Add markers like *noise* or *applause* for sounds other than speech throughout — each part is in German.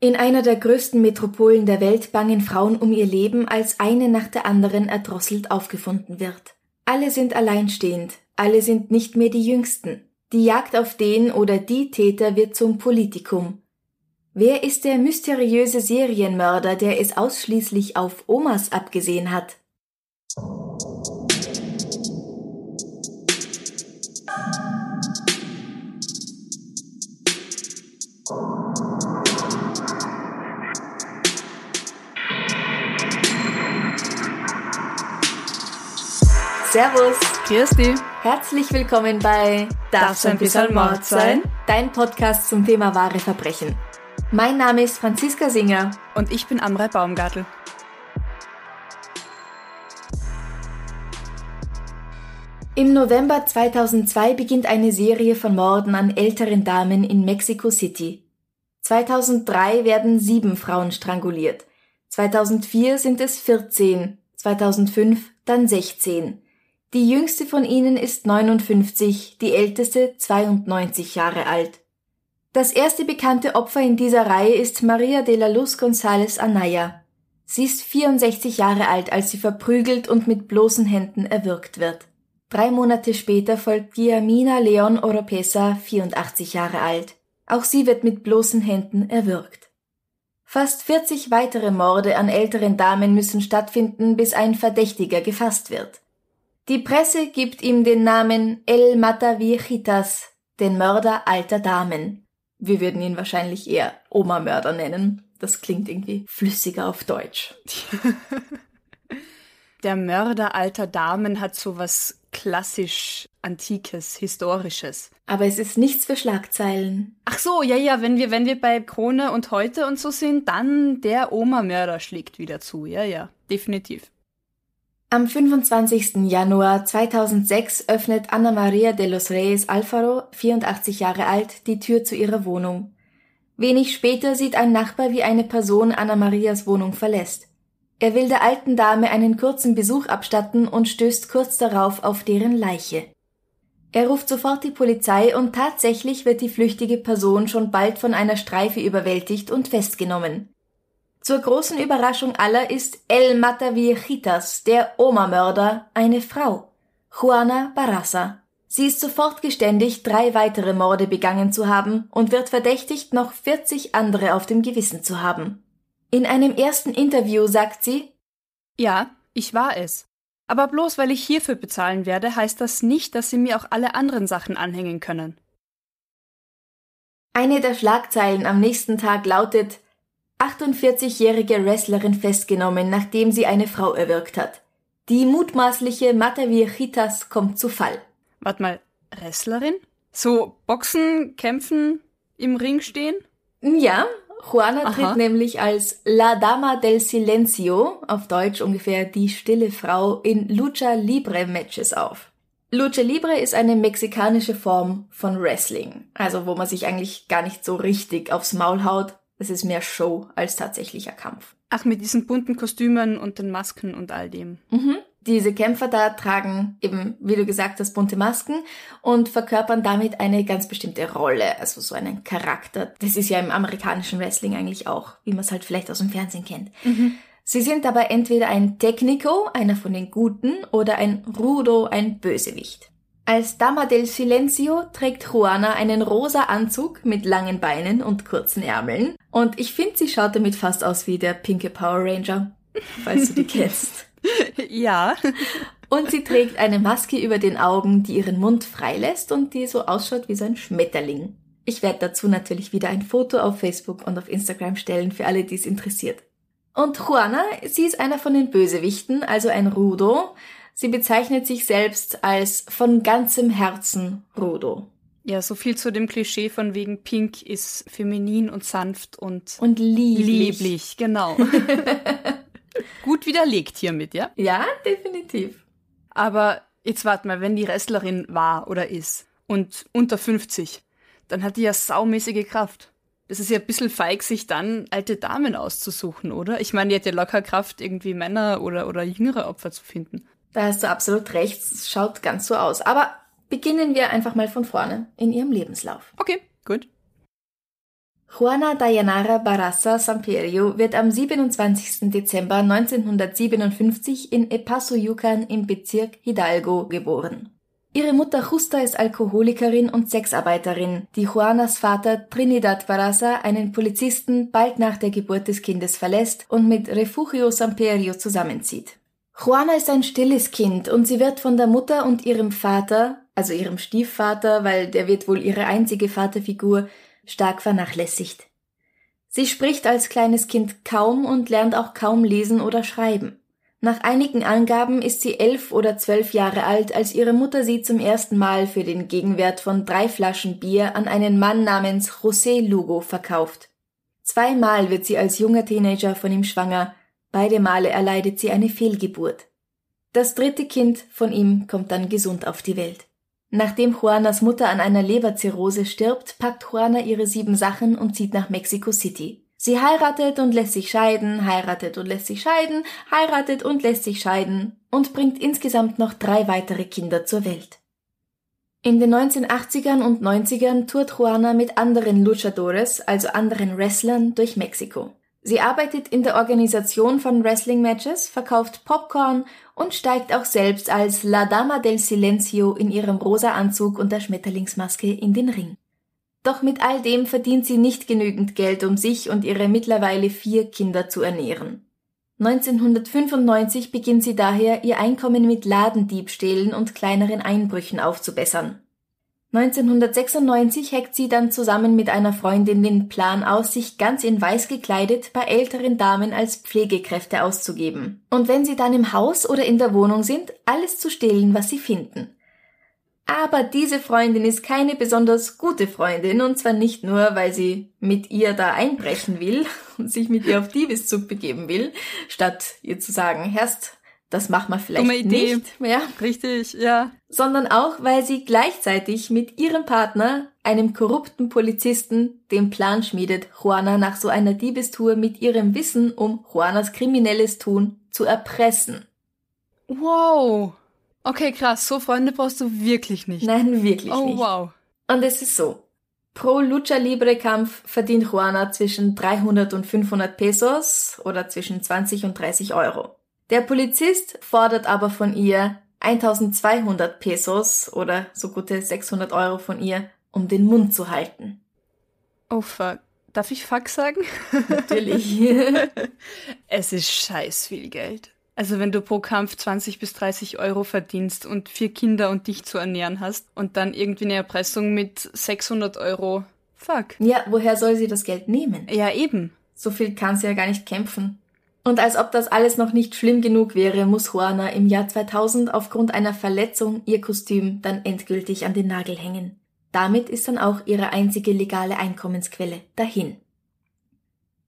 In einer der größten Metropolen der Welt bangen Frauen um ihr Leben, als eine nach der anderen erdrosselt aufgefunden wird. Alle sind alleinstehend, alle sind nicht mehr die Jüngsten. Die Jagd auf den oder die Täter wird zum Politikum. Wer ist der mysteriöse Serienmörder, der es ausschließlich auf Omas abgesehen hat? Servus. Dich. Herzlich willkommen bei Darf's ein bisschen Mord sein? Dein Podcast zum Thema wahre Verbrechen. Mein Name ist Franziska Singer. Und ich bin Amrei Baumgartl. Im November 2002 beginnt eine Serie von Morden an älteren Damen in Mexico City. 2003 werden sieben Frauen stranguliert. 2004 sind es 14, 2005 dann 16. Die jüngste von ihnen ist 59, die älteste 92 Jahre alt. Das erste bekannte Opfer in dieser Reihe ist Maria de la Luz González Anaya. Sie ist 64 Jahre alt, als sie verprügelt und mit bloßen Händen erwürgt wird. Drei Monate später folgt Guillermina Leon Oropesa, 84 Jahre alt. Auch sie wird mit bloßen Händen erwürgt. Fast 40 weitere Morde an älteren Damen müssen stattfinden, bis ein Verdächtiger gefasst wird. Die Presse gibt ihm den Namen El Mata Viejitas, den Mörder alter Damen. Wir würden ihn wahrscheinlich eher Oma-Mörder nennen. Das klingt irgendwie flüssiger auf Deutsch. *laughs* Der Mörder alter Damen hat so was klassisch Antikes, Historisches. Aber es ist nichts für Schlagzeilen. Ach so, ja, ja, wenn wir, wenn wir bei Krone und heute und so sind, dann der Oma-Mörder schlägt wieder zu. Ja, ja, definitiv. Am 25. Januar 2006 öffnet Ana Maria de los Reyes Alfaro, 84 Jahre alt, die Tür zu ihrer Wohnung. Wenig später sieht ein Nachbar, wie eine Person Anna Marias Wohnung verlässt. Er will der alten Dame einen kurzen Besuch abstatten und stößt kurz darauf auf deren Leiche. Er ruft sofort die Polizei und tatsächlich wird die flüchtige Person schon bald von einer Streife überwältigt und festgenommen. Zur großen Überraschung aller ist El Mataviejitas, der Oma-Mörder, eine Frau, Juana Barraza. Sie ist sofort geständig, drei weitere Morde begangen zu haben und wird verdächtigt, noch 40 andere auf dem Gewissen zu haben. In einem ersten Interview sagt sie, Ja, ich war es. Aber bloß weil ich hierfür bezahlen werde, heißt das nicht, dass Sie mir auch alle anderen Sachen anhängen können. Eine der Schlagzeilen am nächsten Tag lautet 48-jährige Wrestlerin festgenommen, nachdem sie eine Frau erwürgt hat. Die mutmaßliche Mata Viejitas kommt zu Fall. Warte mal, Wrestlerin? So Boxen, Kämpfen, im Ring stehen? Ja, Juana Aha. tritt nämlich als La Dama del Silencio, auf Deutsch ungefähr die stille Frau, in Lucha Libre Matches auf. Lucha Libre ist eine mexikanische Form von Wrestling, also wo man sich eigentlich gar nicht so richtig aufs Maul haut. Es ist mehr Show als tatsächlicher Kampf. Ach, mit diesen bunten Kostümen und den Masken und all dem. Mhm. Diese Kämpfer da tragen eben, wie du gesagt hast, bunte Masken und verkörpern damit eine ganz bestimmte Rolle, also so einen Charakter. Das ist ja im amerikanischen Wrestling eigentlich auch, wie man es halt vielleicht aus dem Fernsehen kennt. Sie sind aber entweder ein Technico, einer von den Guten, oder ein Rudo, ein Bösewicht. Als Dama del Silencio trägt Juana einen rosa Anzug mit langen Beinen und kurzen Ärmeln. Und ich finde, sie schaut damit fast aus wie der pinke Power Ranger, *laughs* falls du die kennst. Ja. Und sie trägt eine Maske über den Augen, die ihren Mund freilässt und die so ausschaut wie so ein Schmetterling. Ich werde dazu natürlich wieder ein Foto auf Facebook und auf Instagram stellen für alle, die es interessiert. Und Juana, sie ist einer von den Bösewichten, also ein Rudo. Sie bezeichnet sich selbst als von ganzem Herzen Rudo. Ja, so viel zu dem Klischee von wegen Pink ist feminin und sanft und, und lieblich. lieblich genau. *laughs* Gut widerlegt hiermit, ja? Ja, definitiv. Aber jetzt warte mal, wenn die Wrestlerin war oder ist und unter 50, dann hat die ja saumäßige Kraft. Das ist ja ein bisschen feig, sich dann alte Damen auszusuchen, oder? Ich meine, die hat ja locker Kraft, irgendwie Männer oder, oder jüngere Opfer zu finden. Da hast du absolut recht, es schaut ganz so aus. Aber beginnen wir einfach mal von vorne in ihrem Lebenslauf. Okay, gut. Juana Dayanara Barraza Samperio wird am 27. Dezember 1957 in Epasuyucan im Bezirk Hidalgo geboren. Ihre Mutter Justa ist Alkoholikerin und Sexarbeiterin, die Juanas Vater Trinidad Barraza einen Polizisten bald nach der Geburt des Kindes verlässt und mit Refugio Samperio zusammenzieht. Juana ist ein stilles Kind und sie wird von der Mutter und ihrem Vater, also ihrem Stiefvater, weil der wird wohl ihre einzige Vaterfigur, stark vernachlässigt. Sie spricht als kleines Kind kaum und lernt auch kaum lesen oder schreiben. Nach einigen Angaben ist sie elf oder zwölf Jahre alt, als ihre Mutter sie zum ersten Mal für den Gegenwert von drei Flaschen Bier an einen Mann namens José Lugo verkauft. Zweimal wird sie als junger Teenager von ihm schwanger, beide Male erleidet sie eine Fehlgeburt. Das dritte Kind von ihm kommt dann gesund auf die Welt. Nachdem Juanas Mutter an einer Leberzirrhose stirbt, packt Juana ihre sieben Sachen und zieht nach Mexico City. Sie heiratet und lässt sich scheiden, heiratet und lässt sich scheiden, heiratet und lässt sich scheiden und bringt insgesamt noch drei weitere Kinder zur Welt. In den 1980ern und 90ern tourt Juana mit anderen Luchadores, also anderen Wrestlern, durch Mexiko. Sie arbeitet in der Organisation von Wrestling-Matches, verkauft Popcorn und steigt auch selbst als La Dama del Silencio in ihrem rosa Anzug und der Schmetterlingsmaske in den Ring. Doch mit all dem verdient sie nicht genügend Geld, um sich und ihre mittlerweile vier Kinder zu ernähren. 1995 beginnt sie daher, ihr Einkommen mit Ladendiebstählen und kleineren Einbrüchen aufzubessern. 1996 heckt sie dann zusammen mit einer Freundin den Plan aus, sich ganz in weiß gekleidet bei älteren Damen als Pflegekräfte auszugeben. Und wenn sie dann im Haus oder in der Wohnung sind, alles zu stehlen, was sie finden. Aber diese Freundin ist keine besonders gute Freundin und zwar nicht nur, weil sie mit ihr da einbrechen will *laughs* und sich mit ihr auf Diebeszug begeben will, statt ihr zu sagen, Herst, das macht man vielleicht nicht mehr. Richtig, ja. Sondern auch, weil sie gleichzeitig mit ihrem Partner, einem korrupten Polizisten, den Plan schmiedet, Juana nach so einer Diebestour mit ihrem Wissen um Juanas kriminelles Tun zu erpressen. Wow. Okay, krass. So Freunde brauchst du wirklich nicht. Nein, wirklich oh, nicht. wow. Und es ist so. Pro Lucha Libre Kampf verdient Juana zwischen 300 und 500 Pesos oder zwischen 20 und 30 Euro. Der Polizist fordert aber von ihr 1200 Pesos oder so gute 600 Euro von ihr, um den Mund zu halten. Oh fuck. Darf ich fuck sagen? Natürlich. *laughs* es ist scheiß viel Geld. Also wenn du pro Kampf 20 bis 30 Euro verdienst und vier Kinder und dich zu ernähren hast und dann irgendwie eine Erpressung mit 600 Euro, fuck. ja, woher soll sie das Geld nehmen? Ja, eben. So viel kann sie ja gar nicht kämpfen. Und als ob das alles noch nicht schlimm genug wäre, muss Juana im Jahr 2000 aufgrund einer Verletzung ihr Kostüm dann endgültig an den Nagel hängen. Damit ist dann auch ihre einzige legale Einkommensquelle dahin.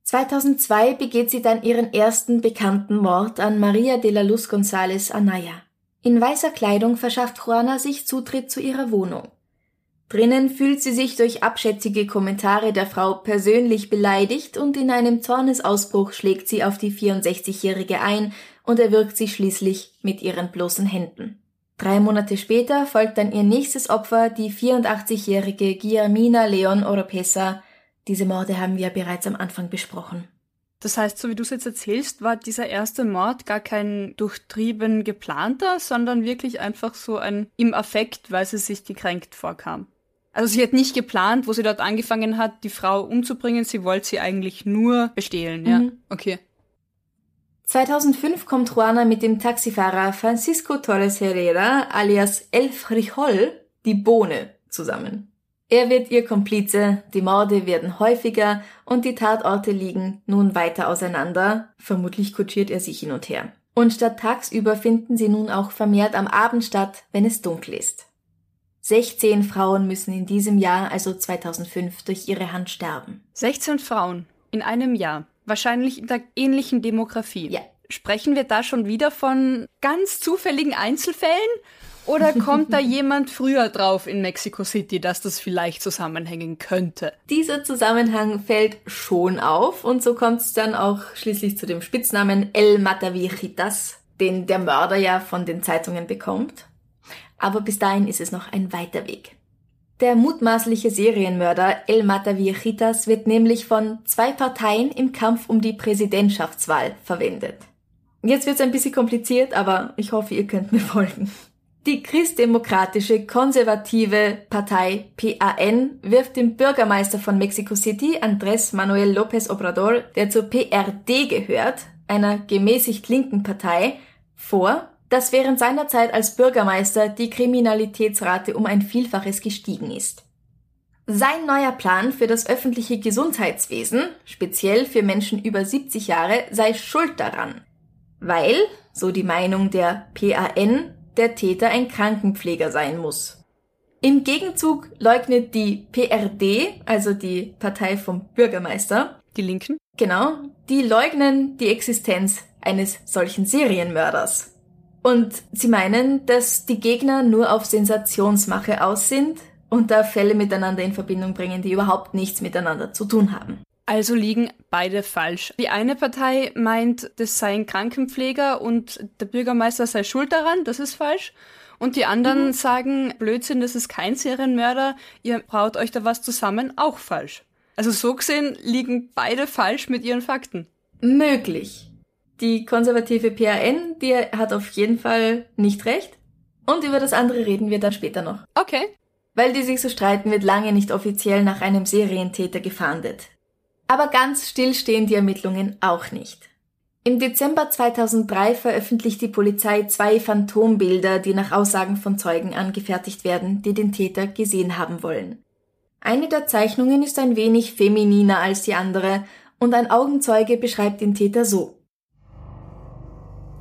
2002 begeht sie dann ihren ersten bekannten Mord an Maria de la Luz González Anaya. In weißer Kleidung verschafft Juana sich Zutritt zu ihrer Wohnung. Drinnen fühlt sie sich durch abschätzige Kommentare der Frau persönlich beleidigt und in einem Zornesausbruch schlägt sie auf die 64-Jährige ein und erwürgt sie schließlich mit ihren bloßen Händen. Drei Monate später folgt dann ihr nächstes Opfer, die 84-jährige Guillermina Leon Oropesa. Diese Morde haben wir bereits am Anfang besprochen. Das heißt, so wie du es jetzt erzählst, war dieser erste Mord gar kein durchtrieben geplanter, sondern wirklich einfach so ein im Affekt, weil sie sich gekränkt vorkam. Also sie hat nicht geplant, wo sie dort angefangen hat, die Frau umzubringen. Sie wollte sie eigentlich nur bestehlen, ja. Mhm. Okay. 2005 kommt Juana mit dem Taxifahrer Francisco Torres Herrera alias El Frijol, die Bohne, zusammen. Er wird ihr Komplize, die Morde werden häufiger und die Tatorte liegen nun weiter auseinander. Vermutlich kutschiert er sich hin und her. Und statt tagsüber finden sie nun auch vermehrt am Abend statt, wenn es dunkel ist. 16 Frauen müssen in diesem Jahr, also 2005, durch ihre Hand sterben. 16 Frauen in einem Jahr. Wahrscheinlich in der ähnlichen Demografie. Ja. Sprechen wir da schon wieder von ganz zufälligen Einzelfällen? Oder *laughs* kommt da jemand früher drauf in Mexico City, dass das vielleicht zusammenhängen könnte? Dieser Zusammenhang fällt schon auf und so kommt es dann auch schließlich zu dem Spitznamen El Matavijitas, den der Mörder ja von den Zeitungen bekommt. Aber bis dahin ist es noch ein weiter Weg. Der mutmaßliche Serienmörder El Matavijitas wird nämlich von zwei Parteien im Kampf um die Präsidentschaftswahl verwendet. Jetzt wird's ein bisschen kompliziert, aber ich hoffe, ihr könnt mir folgen. Die christdemokratische konservative Partei PAN wirft dem Bürgermeister von Mexico City, Andrés Manuel López Obrador, der zur PRD gehört, einer gemäßigt linken Partei, vor, dass während seiner Zeit als Bürgermeister die Kriminalitätsrate um ein Vielfaches gestiegen ist. Sein neuer Plan für das öffentliche Gesundheitswesen, speziell für Menschen über 70 Jahre, sei schuld daran, weil, so die Meinung der PAN, der Täter ein Krankenpfleger sein muss. Im Gegenzug leugnet die PRD, also die Partei vom Bürgermeister, Die Linken? genau, die leugnen die Existenz eines solchen Serienmörders. Und sie meinen, dass die Gegner nur auf Sensationsmache aus sind und da Fälle miteinander in Verbindung bringen, die überhaupt nichts miteinander zu tun haben. Also liegen beide falsch. Die eine Partei meint, das sei ein Krankenpfleger und der Bürgermeister sei schuld daran, das ist falsch. Und die anderen sagen, Blödsinn, das ist kein Serienmörder, ihr braut euch da was zusammen, auch falsch. Also so gesehen liegen beide falsch mit ihren Fakten. Möglich. Die konservative PAN, die hat auf jeden Fall nicht recht. Und über das andere reden wir dann später noch. Okay. Weil die sich so streiten, wird lange nicht offiziell nach einem Serientäter gefahndet. Aber ganz still stehen die Ermittlungen auch nicht. Im Dezember 2003 veröffentlicht die Polizei zwei Phantombilder, die nach Aussagen von Zeugen angefertigt werden, die den Täter gesehen haben wollen. Eine der Zeichnungen ist ein wenig femininer als die andere und ein Augenzeuge beschreibt den Täter so.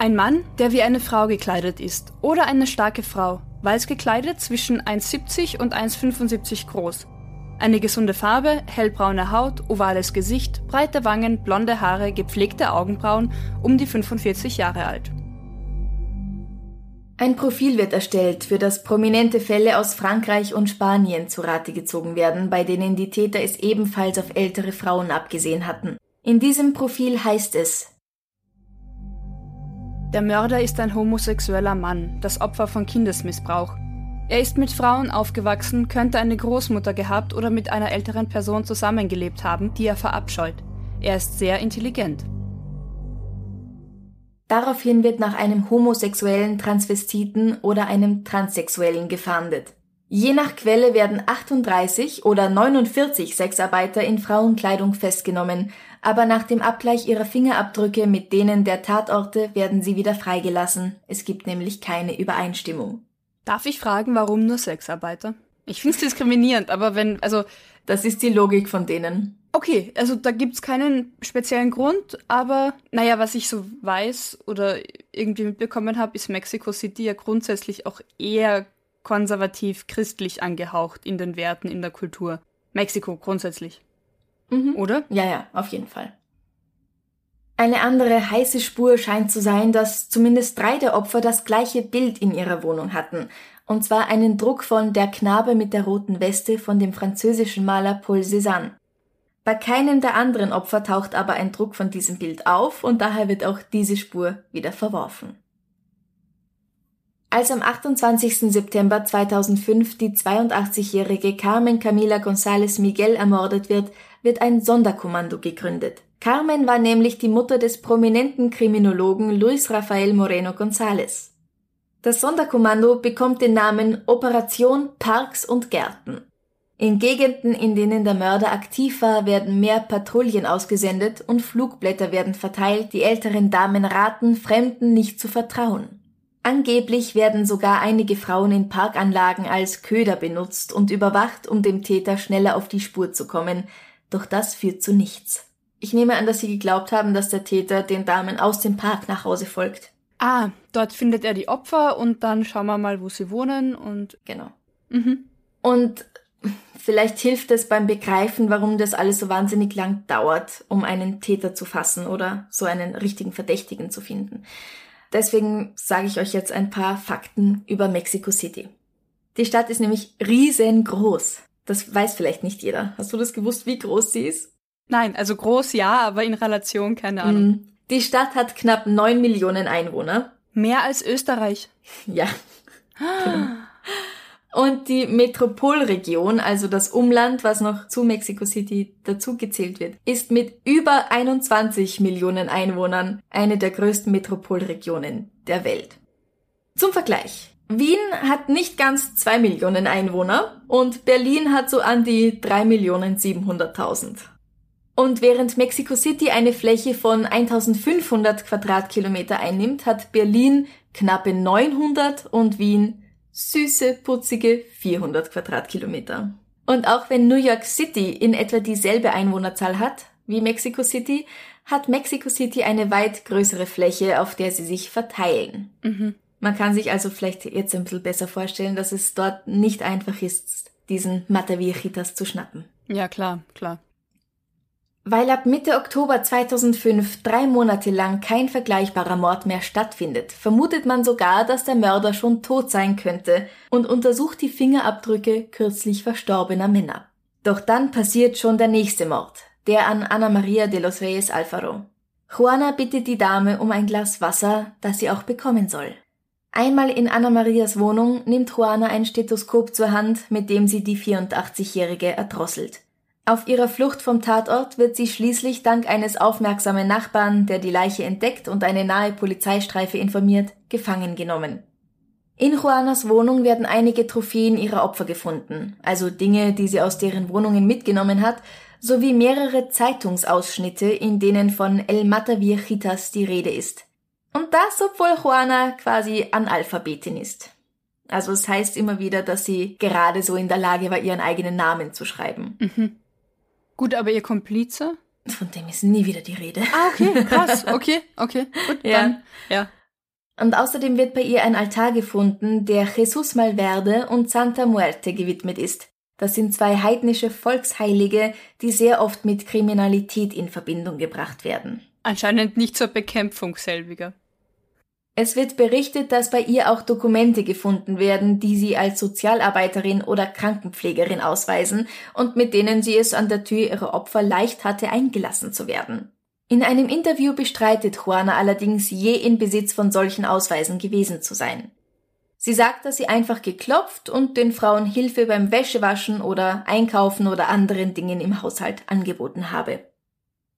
Ein Mann, der wie eine Frau gekleidet ist oder eine starke Frau, weiß gekleidet zwischen 1,70 und 1,75 groß. Eine gesunde Farbe, hellbraune Haut, ovales Gesicht, breite Wangen, blonde Haare, gepflegte Augenbrauen, um die 45 Jahre alt. Ein Profil wird erstellt, für das prominente Fälle aus Frankreich und Spanien zu Rate gezogen werden, bei denen die Täter es ebenfalls auf ältere Frauen abgesehen hatten. In diesem Profil heißt es, Der Mörder ist ein homosexueller Mann, das Opfer von Kindesmissbrauch. Er ist mit Frauen aufgewachsen, könnte eine Großmutter gehabt oder mit einer älteren Person zusammengelebt haben, die er verabscheut. Er ist sehr intelligent. Daraufhin wird nach einem homosexuellen Transvestiten oder einem Transsexuellen gefahndet. Je nach Quelle werden 38 oder 49 Sexarbeiter in Frauenkleidung festgenommen, aber nach dem Abgleich ihrer Fingerabdrücke mit denen der Tatorte werden sie wieder freigelassen. Es gibt nämlich keine Übereinstimmung. Darf ich fragen, warum nur Sexarbeiter? Ich finde es diskriminierend, aber wenn, also, Das ist die Logik von denen. okay, also da gibt's keinen speziellen Grund, aber naja, was ich so weiß oder irgendwie mitbekommen habe, ist Mexico City ja grundsätzlich auch eher konservativ christlich angehaucht in den Werten, in der Kultur. Mexiko grundsätzlich. Mhm. Oder? Ja, ja, auf jeden Fall. Eine andere heiße Spur scheint zu sein, dass zumindest drei der Opfer das gleiche Bild in ihrer Wohnung hatten. Und zwar einen Druck von Der Knabe mit der roten Weste von dem französischen Maler Paul Cézanne. Bei keinem der anderen Opfer taucht aber ein Druck von diesem Bild auf und daher wird auch diese Spur wieder verworfen. Als am 28. September 2005 die 82-jährige Carmen Camila González Miguel ermordet wird, wird ein Sonderkommando gegründet. Carmen war nämlich die Mutter des prominenten Kriminologen Luis Rafael Moreno González. Das Sonderkommando bekommt den Namen Operation Parks und Gärten. In Gegenden, in denen der Mörder aktiv war, werden mehr Patrouillen ausgesendet und Flugblätter werden verteilt, die älteren Damen raten, Fremden nicht zu vertrauen. Angeblich werden sogar einige Frauen in Parkanlagen als Köder benutzt und überwacht, um dem Täter schneller auf die Spur zu kommen, doch das führt zu nichts. Ich nehme an, dass Sie geglaubt haben, dass der Täter den Damen aus dem Park nach Hause folgt. Ah, dort findet er die Opfer und dann schauen wir mal, wo sie wohnen und Genau. Mhm. Und vielleicht hilft es beim Begreifen, warum das alles so wahnsinnig lang dauert, um einen Täter zu fassen oder so einen richtigen Verdächtigen zu finden. Deswegen sage ich euch jetzt ein paar Fakten über Mexico City. Die Stadt ist nämlich riesengroß. Das weiß vielleicht nicht jeder. Hast du das gewusst, wie groß sie ist? Nein, also groß ja, aber in Relation keine Ahnung. Mm. Die Stadt hat knapp neun Millionen Einwohner. Mehr als Österreich. Ja. Genau. Und die Metropolregion, also das Umland, was noch zu Mexico City dazugezählt wird, ist mit über 21 Millionen Einwohnern eine der größten Metropolregionen der Welt. Zum Vergleich. Wien hat nicht ganz zwei Millionen Einwohner und Berlin hat so an die drei Millionen 700.000. Und während Mexico City eine Fläche von 1500 Quadratkilometer einnimmt, hat Berlin knappe 900 und Wien süße, putzige 400 Quadratkilometer. Und auch wenn New York City in etwa dieselbe Einwohnerzahl hat wie Mexico City, hat Mexico City eine weit größere Fläche, auf der sie sich verteilen. Mhm. Man kann sich also vielleicht jetzt ein bisschen besser vorstellen, dass es dort nicht einfach ist, diesen Matavirchitas zu schnappen. Ja, klar, klar. Weil ab Mitte Oktober 2005 drei Monate lang kein vergleichbarer Mord mehr stattfindet, vermutet man sogar, dass der Mörder schon tot sein könnte und untersucht die Fingerabdrücke kürzlich verstorbener Männer. Doch dann passiert schon der nächste Mord, der an Ana Maria de los Reyes Alfaro. Juana bittet die Dame um ein Glas Wasser, das sie auch bekommen soll. Einmal in Anna Marias Wohnung nimmt Juana ein Stethoskop zur Hand, mit dem sie die 84-Jährige erdrosselt. Auf ihrer Flucht vom Tatort wird sie schließlich dank eines aufmerksamen Nachbarn, der die Leiche entdeckt und eine nahe Polizeistreife informiert, gefangen genommen. In Juanas Wohnung werden einige Trophäen ihrer Opfer gefunden, also Dinge, die sie aus deren Wohnungen mitgenommen hat, sowie mehrere Zeitungsausschnitte, in denen von El Matavirchitas die Rede ist. Und das, obwohl Juana quasi Analphabetin ist. Also es heißt immer wieder, dass sie gerade so in der Lage war, ihren eigenen Namen zu schreiben. Mhm. Gut, aber ihr Komplize? Von dem ist nie wieder die Rede. Ah, okay, krass. *laughs* Okay, okay, gut, ja. dann, ja. Und außerdem wird bei ihr ein Altar gefunden, der Jesus Malverde und Santa Muerte gewidmet ist. Das sind zwei heidnische Volksheilige, die sehr oft mit Kriminalität in Verbindung gebracht werden. Anscheinend nicht zur Bekämpfung selbiger. Es wird berichtet, dass bei ihr auch Dokumente gefunden werden, die sie als Sozialarbeiterin oder Krankenpflegerin ausweisen und mit denen sie es an der Tür ihrer Opfer leicht hatte, eingelassen zu werden. In einem Interview bestreitet Juana allerdings, je in Besitz von solchen Ausweisen gewesen zu sein. Sie sagt, dass sie einfach geklopft und den Frauen Hilfe beim Wäschewaschen oder Einkaufen oder anderen Dingen im Haushalt angeboten habe.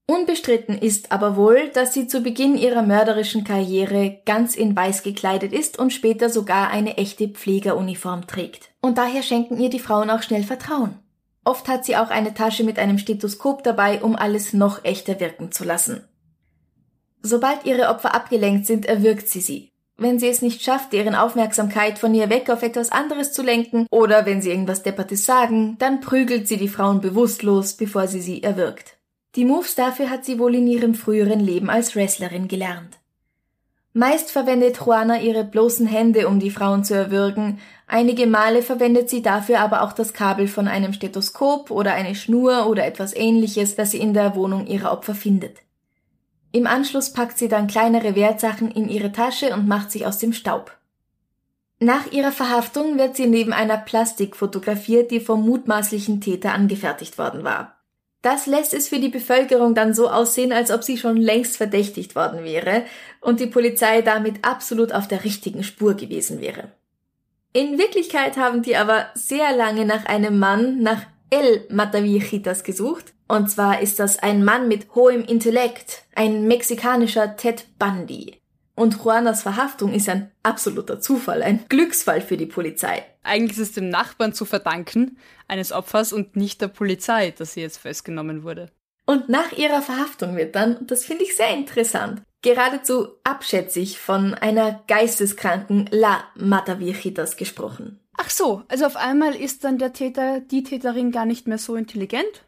Unbestritten ist aber wohl, dass sie zu Beginn ihrer mörderischen Karriere ganz in Weiß gekleidet ist und später sogar eine echte Pflegeruniform trägt. Und daher schenken ihr die Frauen auch schnell Vertrauen. Oft hat sie auch eine Tasche mit einem Stethoskop dabei, um alles noch echter wirken zu lassen. Sobald ihre Opfer abgelenkt sind, erwürgt sie sie. Wenn sie es nicht schafft, deren Aufmerksamkeit von ihr weg auf etwas anderes zu lenken, oder wenn sie irgendwas Deppertes sagen, dann prügelt sie die Frauen bewusstlos, bevor sie sie erwürgt. Die Moves dafür hat sie wohl in ihrem früheren Leben als Wrestlerin gelernt. Meist verwendet Juana ihre bloßen Hände, um die Frauen zu erwürgen, einige Male verwendet sie dafür aber auch das Kabel von einem Stethoskop oder eine Schnur oder etwas ähnliches, das sie in der Wohnung ihrer Opfer findet. Im Anschluss packt sie dann kleinere Wertsachen in ihre Tasche und macht sich aus dem Staub. Nach ihrer Verhaftung wird sie neben einer Plastik fotografiert, die vom mutmaßlichen Täter angefertigt worden war. Das lässt es für die Bevölkerung dann so aussehen, als ob sie schon längst verdächtigt worden wäre und die Polizei damit absolut auf der richtigen Spur gewesen wäre. In Wirklichkeit haben die aber sehr lange nach einem Mann, nach El Matavichitas gesucht. Und zwar ist das ein Mann mit hohem Intellekt, ein mexikanischer Ted Bundy. Und Juanas Verhaftung ist ein absoluter Zufall, ein Glücksfall für die Polizei. Eigentlich ist es dem Nachbarn zu verdanken, eines Opfers und nicht der Polizei, dass sie jetzt festgenommen wurde. Und nach ihrer Verhaftung wird dann, und das finde ich sehr interessant, geradezu abschätzig von einer geisteskranken La Matavirchitas gesprochen. Ach so, also auf einmal ist dann der Täter, die Täterin gar nicht mehr so intelligent?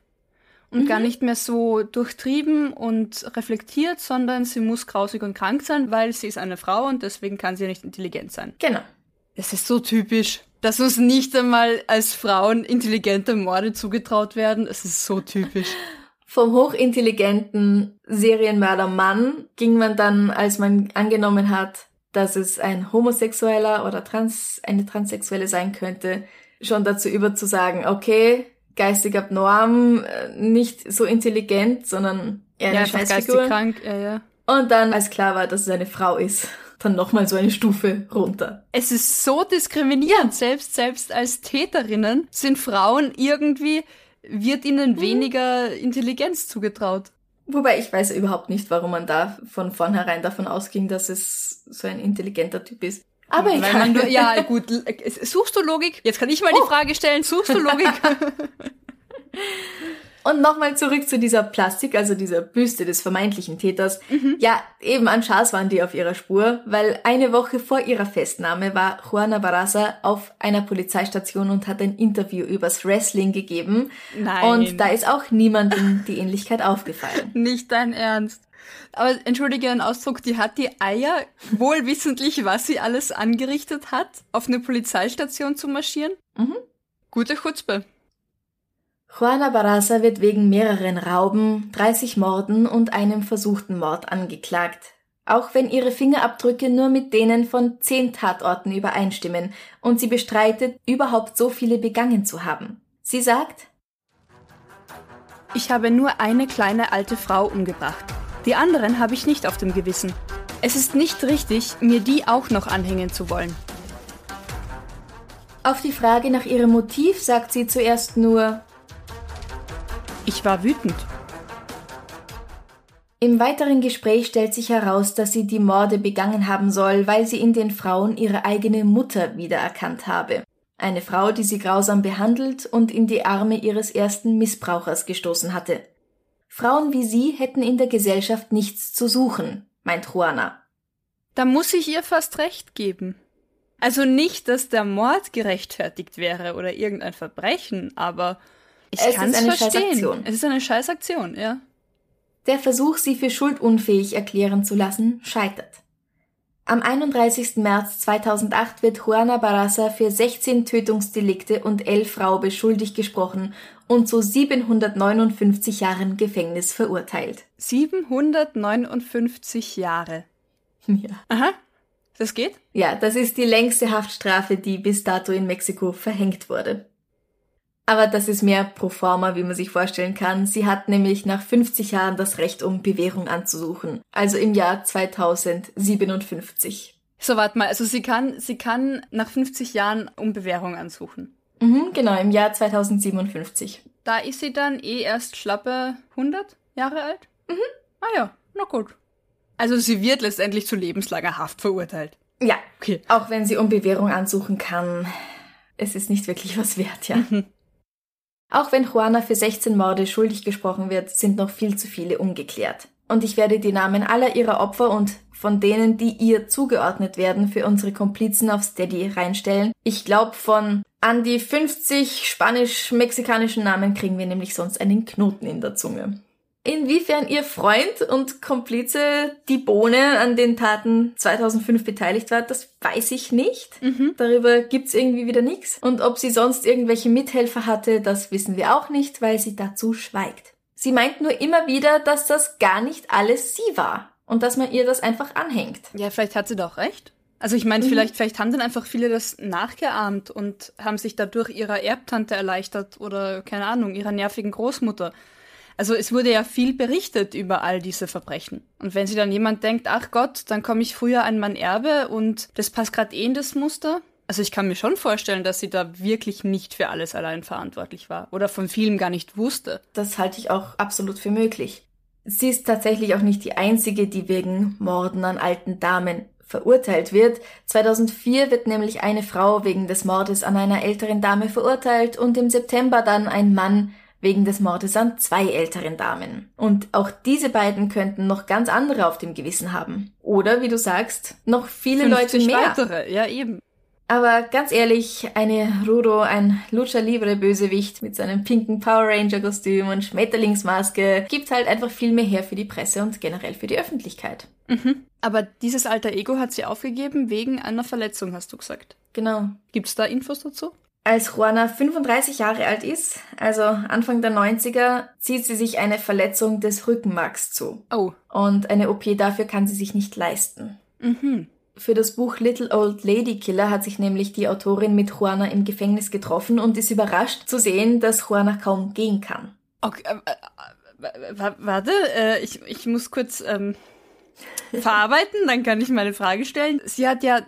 Und mhm. gar nicht mehr so durchtrieben und reflektiert, sondern sie muss grausig und krank sein, weil sie ist eine Frau und deswegen kann sie nicht intelligent sein. Genau. Das ist so typisch. Dass uns nicht einmal als Frauen intelligente Morde zugetraut werden. Es ist so typisch. *laughs* Vom hochintelligenten Serienmörder Mann ging man dann, als man angenommen hat, dass es ein Homosexueller oder trans, eine Transsexuelle sein könnte, schon dazu über zu sagen, okay, geistig abnorm, äh, nicht so intelligent, sondern eher eine ja, Scheißfigur. krank, ja, ja. Und dann, als klar war, dass es eine Frau ist, *laughs* dann nochmal so eine Stufe runter. Es ist so diskriminierend. Selbst, selbst als Täterinnen sind Frauen irgendwie, wird ihnen mhm. weniger Intelligenz zugetraut. Wobei ich weiß überhaupt nicht, warum man da von vornherein davon ausging, dass es so ein intelligenter Typ ist. Aber Weil egal. Man nur, ja, gut. Suchst du Logik? Jetzt kann ich mal oh. die Frage stellen. Suchst du Logik? *laughs* Und nochmal zurück zu dieser Plastik, also dieser Büste des vermeintlichen Täters. Mhm. Ja, eben an Chars waren die auf ihrer Spur, weil eine Woche vor ihrer Festnahme war Juana Barraza auf einer Polizeistation und hat ein Interview übers Wrestling gegeben. Nein. Und da ist auch niemandem die Ähnlichkeit aufgefallen. *laughs* Nicht dein Ernst. Aber entschuldige den Ausdruck, die hat die Eier, wohlwissentlich, was sie alles angerichtet hat, auf eine Polizeistation zu marschieren? Mhm. Gute Chutzpe. Juana Barraza wird wegen mehreren Rauben, 30 Morden und einem versuchten Mord angeklagt. Auch wenn ihre Fingerabdrücke nur mit denen von zehn Tatorten übereinstimmen und sie bestreitet, überhaupt so viele begangen zu haben. Sie sagt, ich habe nur eine kleine alte Frau umgebracht. Die anderen habe ich nicht auf dem Gewissen. Es ist nicht richtig, mir die auch noch anhängen zu wollen. Auf die Frage nach ihrem Motiv sagt sie zuerst nur, ich war wütend. Im weiteren Gespräch stellt sich heraus, dass sie die Morde begangen haben soll, weil sie in den Frauen ihre eigene Mutter wiedererkannt habe. Eine Frau, die sie grausam behandelt und in die Arme ihres ersten Missbrauchers gestoßen hatte. Frauen wie sie hätten in der Gesellschaft nichts zu suchen, meint Juana. Da muss ich ihr fast recht geben. Also nicht, dass der Mord gerechtfertigt wäre oder irgendein Verbrechen, aber ich kann es verstehen. Es ist eine Scheißaktion, ja. Der Versuch, sie für schuldunfähig erklären zu lassen, scheitert. Am 31. März 2008 wird Juana Barraza für 16 Tötungsdelikte und 11 Raube schuldig gesprochen und zu 759 Jahren Gefängnis verurteilt. 759 Jahre. Ja. Aha. Das geht? Ja, das ist die längste Haftstrafe, die bis dato in Mexiko verhängt wurde. Aber das ist mehr pro forma, wie man sich vorstellen kann. Sie hat nämlich nach 50 Jahren das Recht, um Bewährung anzusuchen. Also im Jahr 2057. So, warte mal. Also sie kann, sie kann nach 50 Jahren um Bewährung ansuchen. Mhm, genau, im Jahr 2057. Da ist sie dann eh erst schlappe 100 Jahre alt? Mhm. Ah ja, na gut. Also sie wird letztendlich zu lebenslanger Haft verurteilt. Ja, okay. Auch wenn sie um Bewährung ansuchen kann, es ist nicht wirklich was wert, ja. Mhm. Auch wenn Juana für 16 Morde schuldig gesprochen wird, sind noch viel zu viele ungeklärt. Und ich werde die Namen aller ihrer Opfer und von denen, die ihr zugeordnet werden, für unsere Komplizen auf Steady reinstellen. Ich glaube, von an die 50 spanisch-mexikanischen Namen kriegen wir nämlich sonst einen Knoten in der Zunge. Inwiefern ihr Freund und Komplize die Bohne an den Taten 2005 beteiligt war, das weiß ich nicht. Mhm. Darüber gibt's irgendwie wieder nichts. Und ob sie sonst irgendwelche Mithelfer hatte, das wissen wir auch nicht, weil sie dazu schweigt. Sie meint nur immer wieder, dass das gar nicht alles sie war und dass man ihr das einfach anhängt. Ja, vielleicht hat sie doch recht. Also ich meine, mhm. vielleicht, vielleicht haben dann einfach viele das nachgeahmt und haben sich dadurch ihrer Erbtante erleichtert oder keine Ahnung, ihrer nervigen Großmutter. Also es wurde ja viel berichtet über all diese Verbrechen. Und wenn sich dann jemand denkt, ach Gott, dann komme ich früher an mein Erbe und das passt gerade eh in das Muster. Also ich kann mir schon vorstellen, dass sie da wirklich nicht für alles allein verantwortlich war oder von vielem gar nicht wusste. Das halte ich auch absolut für möglich. Sie ist tatsächlich auch nicht die einzige, die wegen Morden an alten Damen verurteilt wird. 2004 wird nämlich eine Frau wegen des Mordes an einer älteren Dame verurteilt und im September dann ein Mann wegen des Mordes an zwei älteren Damen. Und auch diese beiden könnten noch ganz andere auf dem Gewissen haben. Oder, wie du sagst, noch viele Leute mehr. weitere, ja eben. Aber ganz ehrlich, eine Rudo, ein Lucha Libre Bösewicht mit seinem pinken Power Ranger Kostüm und Schmetterlingsmaske, gibt halt einfach viel mehr her für die Presse und generell für die Öffentlichkeit. Mhm. Aber dieses alter Ego hat sie aufgegeben wegen einer Verletzung, hast du gesagt. genau. Gibt's da Infos dazu? Als Juana 35 Jahre alt ist, also Anfang der 90er, zieht sie sich eine Verletzung des Rückenmarks zu. Oh. Und eine OP dafür kann sie sich nicht leisten. Mhm. Für das Buch Little Old Lady Killer hat sich nämlich die Autorin mit Juana im Gefängnis getroffen und ist überrascht zu sehen, dass Juana kaum gehen kann. Okay, äh, äh, warte, äh, ich, ich muss kurz ähm, verarbeiten, dann kann ich meine Frage stellen. Sie hat ja,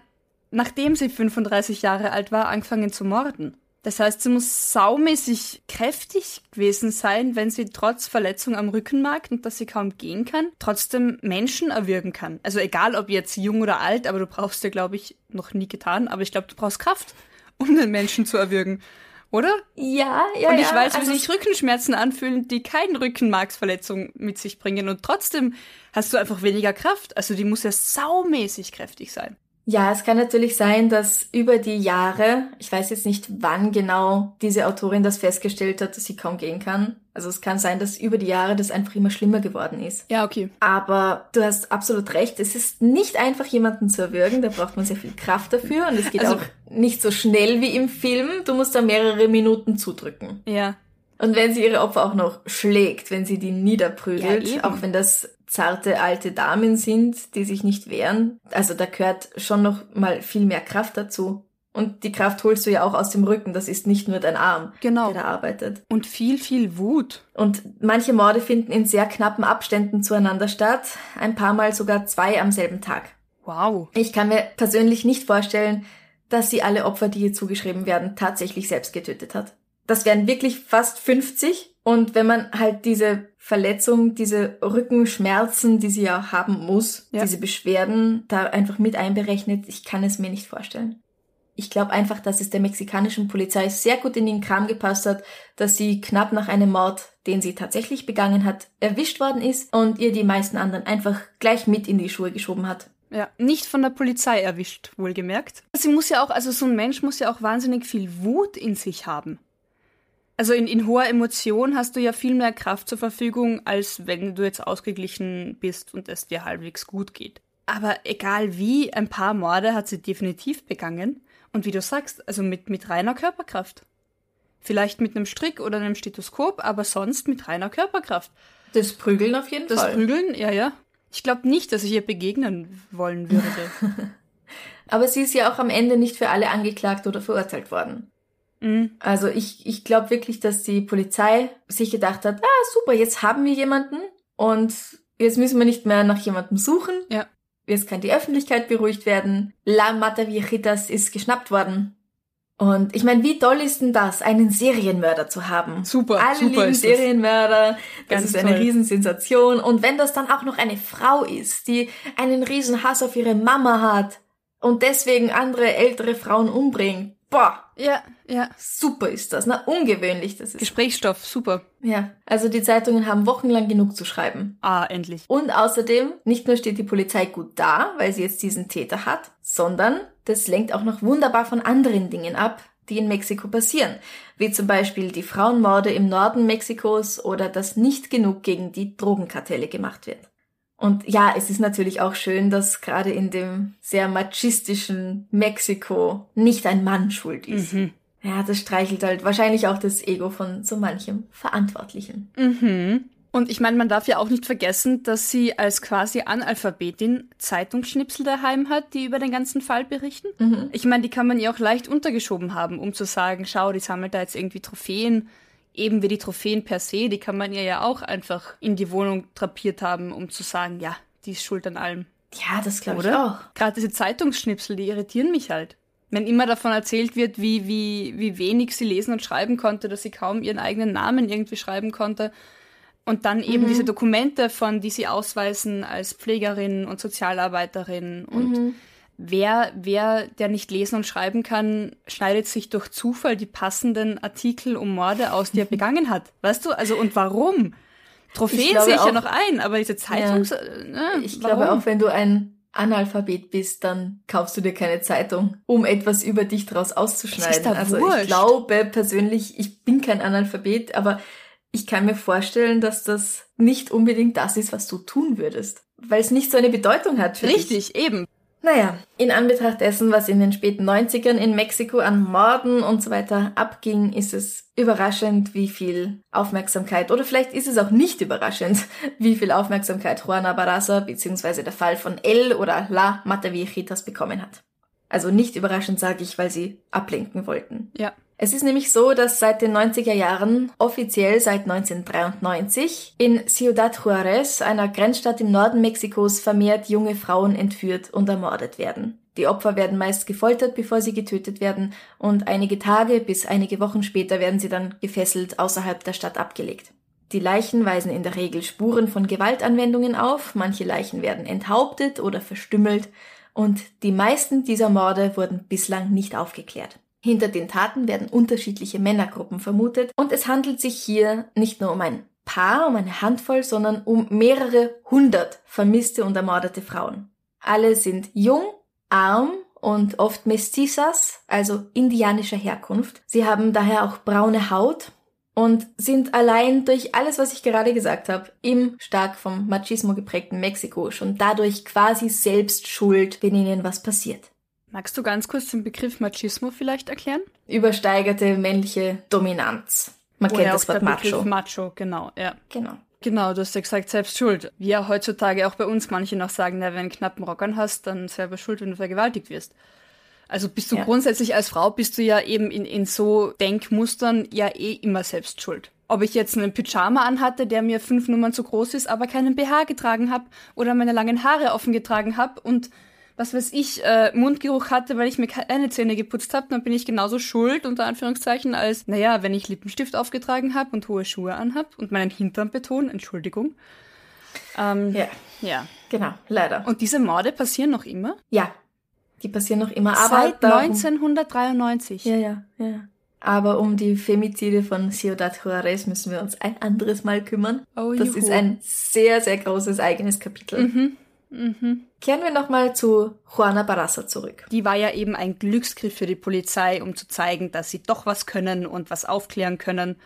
nachdem sie 35 Jahre alt war, angefangen zu morden. Das heißt, sie muss saumäßig kräftig gewesen sein, wenn sie trotz Verletzung am Rückenmark und dass sie kaum gehen kann, trotzdem Menschen erwürgen kann. Also egal ob jetzt jung oder alt, aber du brauchst ja, glaube ich, noch nie getan, aber ich glaube, du brauchst Kraft, um den Menschen zu erwürgen. Oder? Ja, ja, Und ich ja. weiß, wie also sich Rückenschmerzen anfühlen, die keine Rückenmarksverletzung mit sich bringen. Und trotzdem hast du einfach weniger Kraft. Also die muss ja saumäßig kräftig sein. Ja, es kann natürlich sein, dass über die Jahre, ich weiß jetzt nicht, wann genau diese Autorin das festgestellt hat, dass sie kaum gehen kann. Also es kann sein, dass über die Jahre das einfach immer schlimmer geworden ist. Ja, okay. Aber du hast absolut recht, es ist nicht einfach, jemanden zu erwürgen, da braucht man sehr viel Kraft dafür und es geht Also- auch nicht so schnell wie im Film. Du musst da mehrere Minuten zudrücken. Ja. Und wenn sie ihre Opfer auch noch schlägt, wenn sie die niederprügelt, Ja, auch wenn das zarte alte Damen sind, die sich nicht wehren, also da gehört schon noch mal viel mehr Kraft dazu. Und die Kraft holst du ja auch aus dem Rücken, das ist nicht nur dein Arm, Genau. der da arbeitet. Und viel, viel Wut. Und manche Morde finden in sehr knappen Abständen zueinander statt, ein paar Mal sogar zwei am selben Tag. Wow. Ich kann mir persönlich nicht vorstellen, dass sie alle Opfer, die ihr zugeschrieben werden, tatsächlich selbst getötet hat. Das wären wirklich fast 50. Und wenn man halt diese Verletzung, diese Rückenschmerzen, die sie ja haben muss, Ja. diese Beschwerden da einfach mit einberechnet, ich kann es mir nicht vorstellen. Ich glaube einfach, dass es der mexikanischen Polizei sehr gut in den Kram gepasst hat, dass sie knapp nach einem Mord, den sie tatsächlich begangen hat, erwischt worden ist und ihr die meisten anderen einfach gleich mit in die Schuhe geschoben hat. Ja, nicht von der Polizei erwischt, wohlgemerkt. Sie muss ja auch, also so ein Mensch muss ja auch wahnsinnig viel Wut in sich haben. Also in, in hoher Emotion hast du ja viel mehr Kraft zur Verfügung, als wenn du jetzt ausgeglichen bist und es dir halbwegs gut geht. Aber egal wie, ein paar Morde hat sie definitiv begangen. Und wie du sagst, also mit, mit reiner Körperkraft. Vielleicht mit einem Strick oder einem Stethoskop, aber sonst mit reiner Körperkraft. Das Prügeln auf jeden Das Fall. Prügeln, ja, ja. Ich glaube nicht, dass ich ihr begegnen wollen würde. *laughs* Aber sie ist ja auch am Ende nicht für alle angeklagt oder verurteilt worden. Mhm. Also ich, ich glaube wirklich, dass die Polizei sich gedacht hat, ah super, jetzt haben wir jemanden und jetzt müssen wir nicht mehr nach jemandem suchen. Ja. Jetzt kann die Öffentlichkeit beruhigt werden. La Mata Viejitas ist geschnappt worden. Und ich meine, wie toll ist denn das, einen Serienmörder zu haben? Super, Alle super lieben ist das. Serienmörder. Das Ganz ist eine toll. Riesensensation. Und wenn das dann auch noch eine Frau ist, die einen riesen Hass auf ihre Mama hat und deswegen andere ältere Frauen umbringt, boah, Ja, ja. super ist das, ne? Ungewöhnlich das ist. Gesprächsstoff, super. Ja, also die Zeitungen haben wochenlang genug zu schreiben. Ah, endlich. Und außerdem, nicht nur steht die Polizei gut da, weil sie jetzt diesen Täter hat, sondern das lenkt auch noch wunderbar von anderen Dingen ab, die in Mexiko passieren. Wie zum Beispiel die Frauenmorde im Norden Mexikos oder dass nicht genug gegen die Drogenkartelle gemacht wird. Und ja, es ist natürlich auch schön, dass gerade in dem sehr machistischen Mexiko nicht ein Mann schuld ist. Mhm. Ja, das streichelt halt wahrscheinlich auch das Ego von so manchem Verantwortlichen. Mhm. Und ich meine, man darf ja auch nicht vergessen, dass sie als quasi Analphabetin Zeitungsschnipsel daheim hat, die über den ganzen Fall berichten. Mhm. Ich meine, die kann man ihr auch leicht untergeschoben haben, um zu sagen, schau, die sammelt da jetzt irgendwie Trophäen. Eben wie die Trophäen per se, die kann man ihr ja auch einfach in die Wohnung drapiert haben, um zu sagen, ja, die ist schuld an allem. Ja, das glaube ich auch. Gerade diese Zeitungsschnipsel, die irritieren mich halt. Wenn immer davon erzählt wird, wie, wie, wie wenig sie lesen und schreiben konnte, dass sie kaum ihren eigenen Namen irgendwie schreiben konnte. Und dann eben Mhm. diese Dokumente von, die sie ausweisen als Pflegerin und Sozialarbeiterin. Und Mhm. Wer, wer, der nicht lesen und schreiben kann, schneidet sich durch Zufall die passenden Artikel um Morde aus, die er *laughs* begangen hat. Weißt du? Also, und warum? Trophäen sehe ich ja auch- noch ein, aber diese Zeitungs... äh, ne, Ich warum? glaube auch, wenn du ein Analphabet bist, dann kaufst du dir keine Zeitung, um etwas über dich daraus auszuschneiden. Also wurscht. ich glaube persönlich, ich bin kein Analphabet, aber ich kann mir vorstellen, dass das nicht unbedingt das ist, was du tun würdest. Weil es nicht so eine Bedeutung hat für dich. Richtig, eben. Naja, in Anbetracht dessen, was in den späten 90ern in Mexiko an Morden und so weiter abging, ist es überraschend, wie viel Aufmerksamkeit, oder vielleicht ist es auch nicht überraschend, *laughs* wie viel Aufmerksamkeit Juana Barraza bzw. der Fall von El oder La Mataviejitas bekommen hat. Also nicht überraschend sage ich, weil sie ablenken wollten. Ja. Es ist nämlich so, dass seit den 90er Jahren, offiziell seit 1993, in Ciudad Juarez, einer Grenzstadt im Norden Mexikos, vermehrt junge Frauen entführt und ermordet werden. Die Opfer werden meist gefoltert, bevor sie getötet werden, und einige Tage bis einige Wochen später werden sie dann gefesselt außerhalb der Stadt abgelegt. Die Leichen weisen in der Regel Spuren von Gewaltanwendungen auf, manche Leichen werden enthauptet oder verstümmelt, und die meisten dieser Morde wurden bislang nicht aufgeklärt. Hinter den Taten werden unterschiedliche Männergruppen vermutet und es handelt sich hier nicht nur um ein Paar, um eine Handvoll, sondern um mehrere hundert vermisste und ermordete Frauen. Alle sind jung, arm und oft Mestizas, also indianischer Herkunft. Sie haben daher auch braune Haut und sind allein durch alles, was ich gerade gesagt habe, im stark vom Machismo geprägten Mexiko schon dadurch quasi selbst schuld, wenn ihnen was passiert. Magst du ganz kurz den Begriff Machismo vielleicht erklären? Übersteigerte männliche Dominanz. Man Woher kennt das Wort Begriff Macho. Macho, genau, ja. Genau. Genau, du hast ja gesagt, selbst schuld. Wie ja heutzutage auch bei uns manche noch sagen, na, wenn du einen knappen Rock an hast, dann selber schuld, wenn du vergewaltigt wirst. Also bist du Ja. grundsätzlich als Frau, bist du ja eben in, in so Denkmustern ja eh immer selbst schuld. Ob ich jetzt einen Pyjama anhatte, der mir fünf Nummern zu groß ist, aber keinen BH getragen habe oder meine langen Haare offen getragen habe und was weiß ich, äh, Mundgeruch hatte, weil ich mir keine Zähne geputzt habe, dann bin ich genauso schuld, unter Anführungszeichen, als, naja, wenn ich Lippenstift aufgetragen habe und hohe Schuhe anhab und meinen Hintern betone, Entschuldigung. Ähm, Ja, ja. genau, leider. Und diese Morde passieren noch immer? ja, die passieren noch immer, aber Seit darum- 1993. Ja, ja, ja. Aber um die Femizide von Ciudad Juarez müssen wir uns ein anderes Mal kümmern. Oh, das juhu. ist ein sehr, sehr großes eigenes Kapitel. Mhm. Mhm. Kehren wir nochmal zu Juana Barraza zurück. Die war ja eben ein Glücksgriff für die Polizei, um zu zeigen, dass sie doch was können und was aufklären können.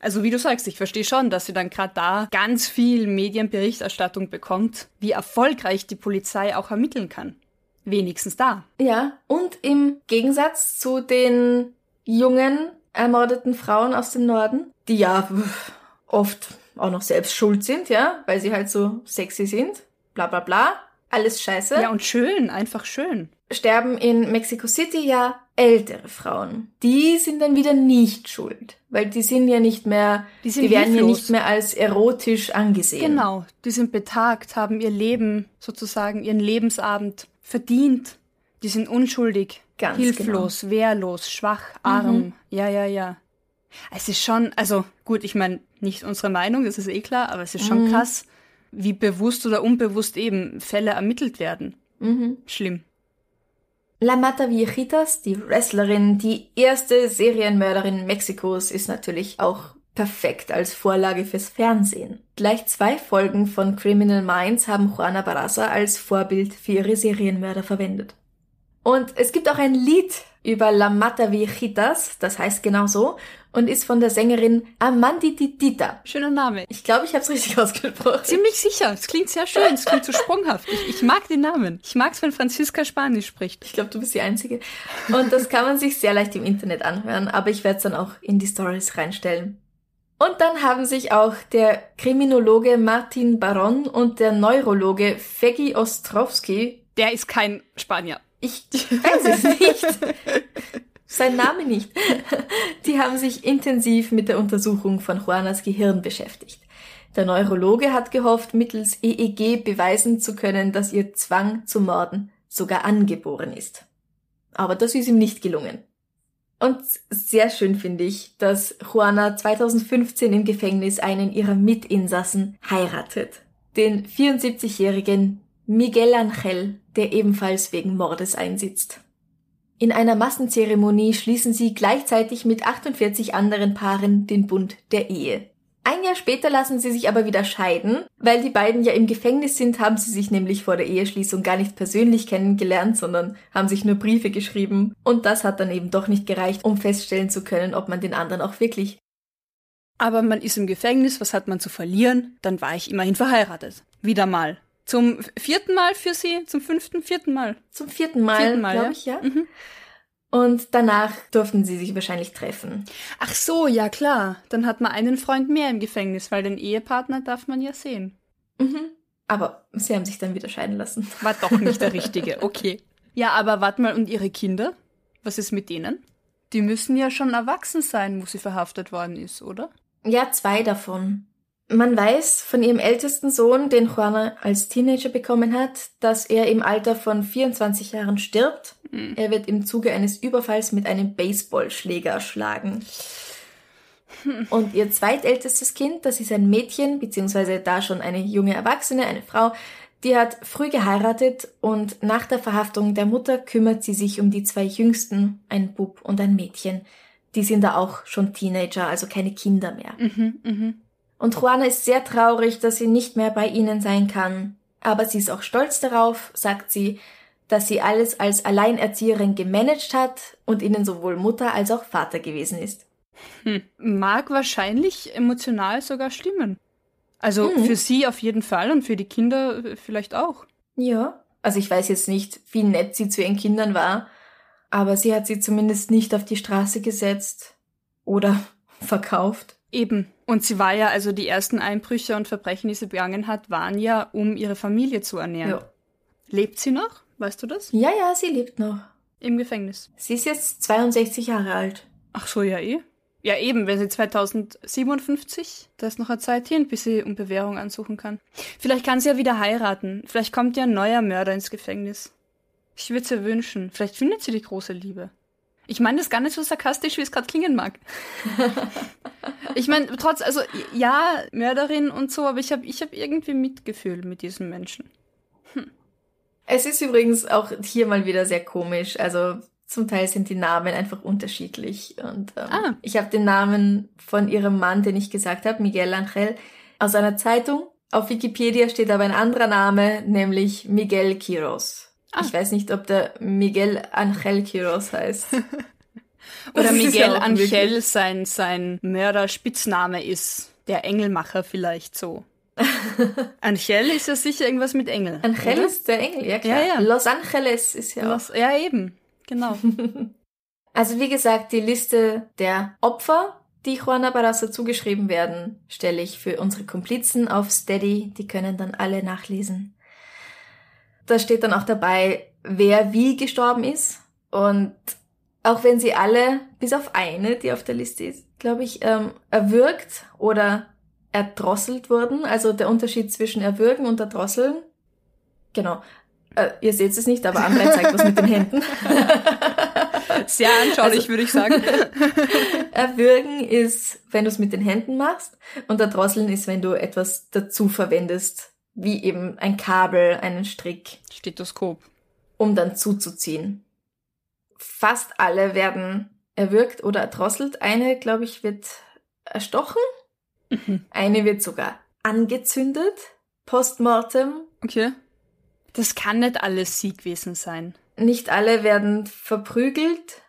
Also wie du sagst, ich verstehe schon, dass sie dann gerade da ganz viel Medienberichterstattung bekommt, wie erfolgreich die Polizei auch ermitteln kann. Wenigstens da. Ja, und im Gegensatz zu den jungen, ermordeten Frauen aus dem Norden, die ja oft auch noch selbst schuld sind, ja, weil sie halt so sexy sind, bla bla bla, alles scheiße. Ja, und schön, einfach schön. sterben in Mexico City ja ältere Frauen. Die sind dann wieder nicht schuld, weil die sind ja nicht mehr, Die sind werden ja hilflos. nicht mehr als erotisch angesehen. Genau, die sind betagt, haben ihr Leben sozusagen, ihren Lebensabend verdient. Die sind unschuldig, Ganz genau. hilflos, wehrlos, schwach, arm. Ja, ja, ja. Es ist schon, also gut, ich meine, nicht unsere Meinung, das ist eh klar, aber es ist Mhm. schon krass, wie bewusst oder unbewusst eben Fälle ermittelt werden. Mhm. Schlimm. La Mata Viejitas, die Wrestlerin, die erste Serienmörderin Mexikos, ist natürlich auch perfekt als Vorlage fürs Fernsehen. Gleich zwei Folgen von Criminal Minds haben Juana Barraza als Vorbild für ihre Serienmörder verwendet. Und es gibt auch ein Lied über La Mata Viejitas, das heißt genau so, und ist von der Sängerin Amandititita. Schöner Name. Ich glaube, ich habe es richtig ausgesprochen. Ziemlich sicher. Es klingt sehr schön. Es klingt so sprunghaft. Ich, ich mag den Namen. Ich mag es, wenn Franziska Spanisch spricht. Ich glaube, du bist die Einzige. Und das kann man sich sehr leicht im Internet anhören, aber ich werde es dann auch in die Stories reinstellen. Und dann haben sich auch der Kriminologe Martin Baron und der Neurologe Fegi Ostrowski, Der ist kein Spanier. ich weiß es nicht, *laughs* sein Name nicht, *laughs* die haben sich intensiv mit der Untersuchung von Juanas Gehirn beschäftigt. Der Neurologe hat gehofft, mittels EEG beweisen zu können, dass ihr Zwang zu morden sogar angeboren ist. Aber das ist ihm nicht gelungen. Und sehr schön finde ich, dass Juana 2015 im Gefängnis einen ihrer Mitinsassen heiratet. Den 74-jährigen Miguel Angel, der ebenfalls wegen Mordes einsitzt. In einer Massenzeremonie schließen sie gleichzeitig mit 48 anderen Paaren den Bund der Ehe. Ein Jahr später lassen sie sich aber wieder scheiden. Weil die beiden ja im Gefängnis sind, haben sie sich nämlich vor der Eheschließung gar nicht persönlich kennengelernt, sondern haben sich nur Briefe geschrieben. Und das hat dann eben doch nicht gereicht, um feststellen zu können, ob man den anderen auch wirklich. Aber man ist im Gefängnis, was hat man zu verlieren? Dann war ich immerhin verheiratet. Wieder mal. Zum vierten Mal für sie? Zum fünften, vierten Mal? Zum vierten Mal, Mal, glaube ja. ich, ja. Mhm. Und danach durften sie sich wahrscheinlich treffen. Ach so, ja klar. Dann hat man einen Freund mehr im Gefängnis, weil den Ehepartner darf man ja sehen. Mhm. Aber sie haben sich dann wieder scheiden lassen. War doch nicht der *laughs* Richtige, okay. Ja, aber warte mal, und ihre Kinder? Was ist mit denen? Die müssen ja schon erwachsen sein, wo sie verhaftet worden ist, oder? Ja, zwei davon. Man weiß von ihrem ältesten Sohn, den Juana als Teenager bekommen hat, dass er im Alter von 24 Jahren stirbt. Mhm. Er wird im Zuge eines Überfalls mit einem Baseballschläger erschlagen. Und ihr zweitältestes Kind, das ist ein Mädchen, beziehungsweise da schon eine junge Erwachsene, eine Frau, die hat früh geheiratet und nach der Verhaftung der Mutter kümmert sie sich um die zwei Jüngsten, ein Bub und ein Mädchen. Die sind da auch schon Teenager, also keine Kinder mehr. Mhm, mhm. Und Juana ist sehr traurig, dass sie nicht mehr bei ihnen sein kann. Aber sie ist auch stolz darauf, sagt sie, dass sie alles als Alleinerzieherin gemanagt hat und ihnen sowohl Mutter als auch Vater gewesen ist. Hm. Mag wahrscheinlich emotional sogar stimmen. Also Mhm. für sie auf jeden Fall und für die Kinder äh, vielleicht auch. Ja. Also ich weiß jetzt nicht, wie nett sie zu ihren Kindern war, aber sie hat sie zumindest nicht auf die Straße gesetzt oder *laughs* verkauft. Eben. Und sie war ja, also die ersten Einbrüche und Verbrechen, die sie begangen hat, waren ja, um ihre Familie zu ernähren. Ja. Lebt sie noch? Weißt du das? ja, ja, sie lebt noch. Im Gefängnis. Sie ist jetzt 62 Jahre alt. Ach so, ja eh. Ja eben, wenn sie 2057, da ist noch eine Zeit hin, bis sie um Bewährung ansuchen kann. Vielleicht kann sie ja wieder heiraten. Vielleicht kommt ja ein neuer Mörder ins Gefängnis. Ich würde es ihr wünschen. Vielleicht findet sie die große Liebe. Ich meine das gar nicht so sarkastisch, wie es gerade klingen mag. *laughs* ich meine, trotz, also ja, Mörderin und so, aber ich habe ich hab irgendwie Mitgefühl mit diesen Menschen. Es ist übrigens auch hier mal wieder sehr komisch. Also zum Teil sind die Namen einfach unterschiedlich. Und ähm, Ah. ich habe den Namen von ihrem Mann, den ich gesagt habe, Miguel Angel, aus einer Zeitung. Auf Wikipedia steht aber ein anderer Name, nämlich Miguel Quiros. Ah. Ich weiß nicht, ob der Miguel Angel Quiros heißt. *laughs* *laughs* Oder Das Miguel ja auch Angel wirklich- sein, sein Mörder-Spitzname ist. Der Engelmacher vielleicht so. *laughs* Angel ist ja sicher irgendwas mit Engel. Angel oder? ist der Engel, ja klar. Ja, ja. Los Angeles ist ja auch. Was, ja, eben. Genau. Also wie gesagt, die Liste der Opfer, die Juana Barraza zugeschrieben werden, stelle ich für unsere Komplizen auf Steady. Die können dann alle nachlesen. Da steht dann auch dabei, wer wie gestorben ist. Und auch wenn sie alle, bis auf eine, die auf der Liste ist, glaube ich, ähm, erwürgt oder erdrosselt wurden. Also der Unterschied zwischen erwürgen und erdrosseln. Genau. Äh, ihr seht es nicht, aber André zeigt was mit den Händen. *laughs* Sehr anschaulich, Also- würde ich sagen. *laughs* Erwürgen ist, wenn du es mit den Händen machst und erdrosseln ist, wenn du etwas dazu verwendest, wie eben ein Kabel, einen Strick, Stethoskop. um dann zuzuziehen. Fast alle werden erwürgt oder erdrosselt. Eine, glaube ich, wird erstochen. Mhm. Eine wird sogar angezündet. Postmortem. Okay. Das kann nicht alles sie gewesen sein. Nicht alle werden verprügelt.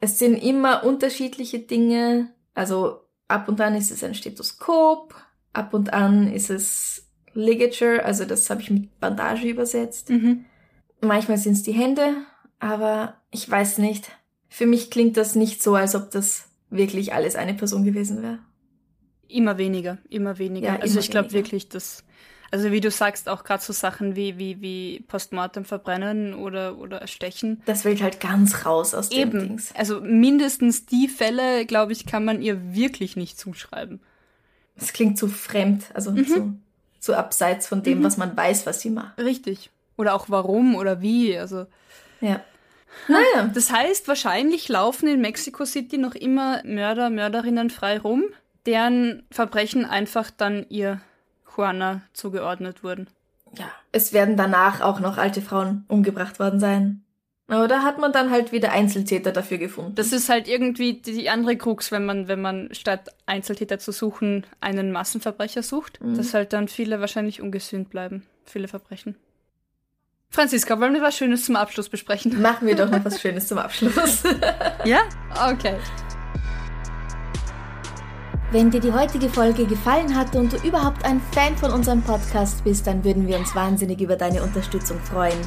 Es sind immer unterschiedliche Dinge. Also ab und an ist es ein Stethoskop, ab und an ist es Ligature, also das habe ich mit Bandage übersetzt. Mhm. Manchmal sind es die Hände, aber ich weiß nicht. Für mich klingt das nicht so, als ob das wirklich alles eine Person gewesen wäre. Immer weniger, immer weniger. Ja, also immer ich glaube wirklich, dass, also wie du sagst, auch gerade so Sachen wie, wie, wie Postmortem verbrennen oder, oder erstechen. Das will halt ganz raus aus dem Eben. Dings. Also mindestens die Fälle, glaube ich, kann man ihr wirklich nicht zuschreiben. Es klingt zu fremd, also Mhm. zu, zu abseits von dem, was man weiß, was sie macht. Richtig. Oder auch warum oder wie. Also Ja. Naja. Das heißt, wahrscheinlich laufen in Mexico City noch immer Mörder, Mörderinnen frei rum, deren Verbrechen einfach dann ihr Juana zugeordnet wurden. ja, es werden danach auch noch alte Frauen umgebracht worden sein. Aber da hat man dann halt wieder Einzeltäter dafür gefunden. Das ist halt irgendwie die andere Krux, wenn man, wenn man statt Einzeltäter zu suchen, einen Massenverbrecher sucht, Mhm. dass halt dann viele wahrscheinlich ungesühnt bleiben. Viele Verbrechen. Franziska, wollen wir was Schönes zum Abschluss besprechen? Machen wir doch noch was *laughs* Schönes zum Abschluss. *laughs* Ja? Okay. Wenn dir die heutige Folge gefallen hat und du überhaupt ein Fan von unserem Podcast bist, dann würden wir uns wahnsinnig über deine Unterstützung freuen.